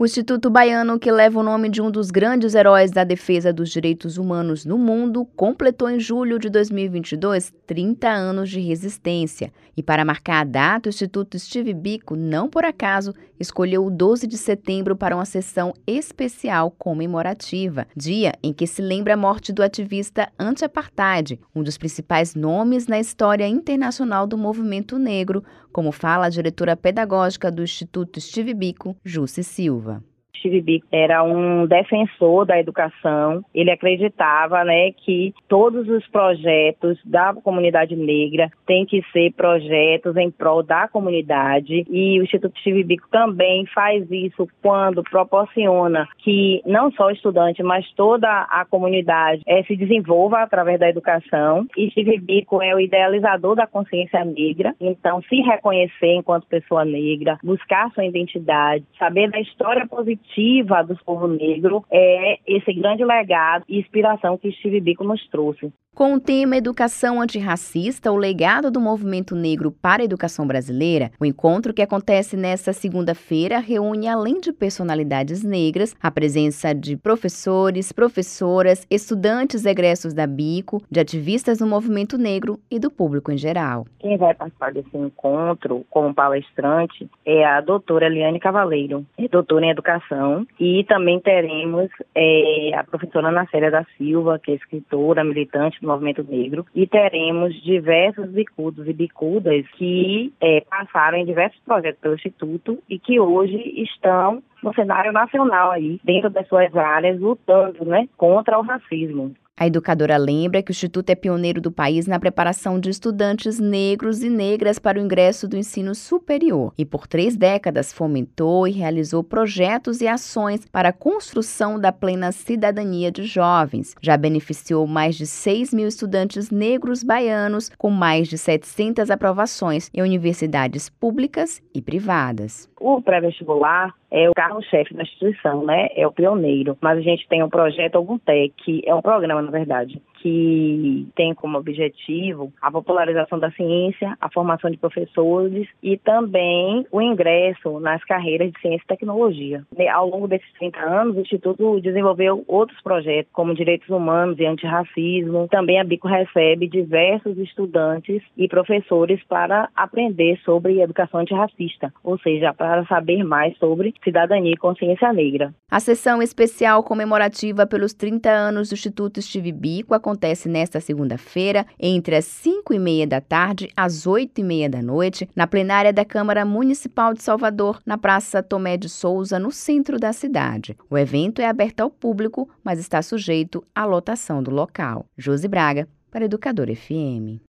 O Instituto Baiano, que leva o nome de um dos grandes heróis da defesa dos direitos humanos no mundo, completou em julho de 2022 30 anos de resistência. E para marcar a data, o Instituto Steve Biko, não por acaso, escolheu o 12 de setembro para uma sessão especial comemorativa, dia em que se lembra a morte do ativista anti-apartheid, um dos principais nomes na história internacional do movimento negro, como fala a diretora pedagógica do Instituto Steve Biko, Jussi Silva. Steve Biko era um defensor da educação. Ele acreditava, né, que todos os projetos da comunidade negra têm que ser projetos em prol da comunidade. E o Instituto Steve Biko também faz isso quando proporciona que não só o estudante, mas toda a comunidade é, se desenvolva através da educação. E Steve Biko é o idealizador da consciência negra. Então, se reconhecer enquanto pessoa negra, buscar sua identidade, saber da história positiva coletiva do povo negro é esse grande legado e inspiração que Steve Biko nos trouxe. Com o tema Educação Antirracista, o legado do movimento negro para a educação brasileira, o encontro que acontece nesta segunda-feira reúne, além de personalidades negras, a presença de professores, professoras, estudantes egressos da Bico, de ativistas do movimento negro e do público em geral. Quem vai participar desse encontro como palestrante é a doutora Eliane Cavaleiro, é doutora em educação, e também teremos é, a professora Ana Célia da Silva, que é escritora, militante do movimento negro e teremos diversos bicudos e bicudas que é, passaram em diversos projetos pelo Instituto e que hoje estão no cenário nacional aí, dentro das suas áreas, lutando né, contra o racismo. A educadora lembra que o Instituto é pioneiro do país na preparação de estudantes negros e negras para o ingresso do ensino superior e, por três décadas, fomentou e realizou projetos e ações para a construção da plena cidadania de jovens. Já beneficiou mais de 6 mil estudantes negros baianos, com mais de 700 aprovações em universidades públicas e privadas. O pré-vestibular é o carro-chefe da instituição, né? É o pioneiro. Mas a gente tem um projeto Alguntec, que é um programa, na verdade, que tem como objetivo a popularização da ciência, a formação de professores e também o ingresso nas carreiras de ciência e tecnologia. Ao longo desses 30 anos, o Instituto desenvolveu outros projetos, como direitos humanos e antirracismo. Também a Bico recebe diversos estudantes e professores para aprender sobre educação antirracista, ou seja, para saber mais sobre cidadania e consciência negra. A sessão especial comemorativa pelos 30 anos do Instituto Steve Bico acontece nesta segunda-feira, entre as 5 e meia da tarde às 8 e meia da noite, na plenária da Câmara Municipal de Salvador, na Praça Tomé de Souza, no centro da cidade. O evento é aberto ao público, mas está sujeito à lotação do local. Josi Braga, para Educador FM.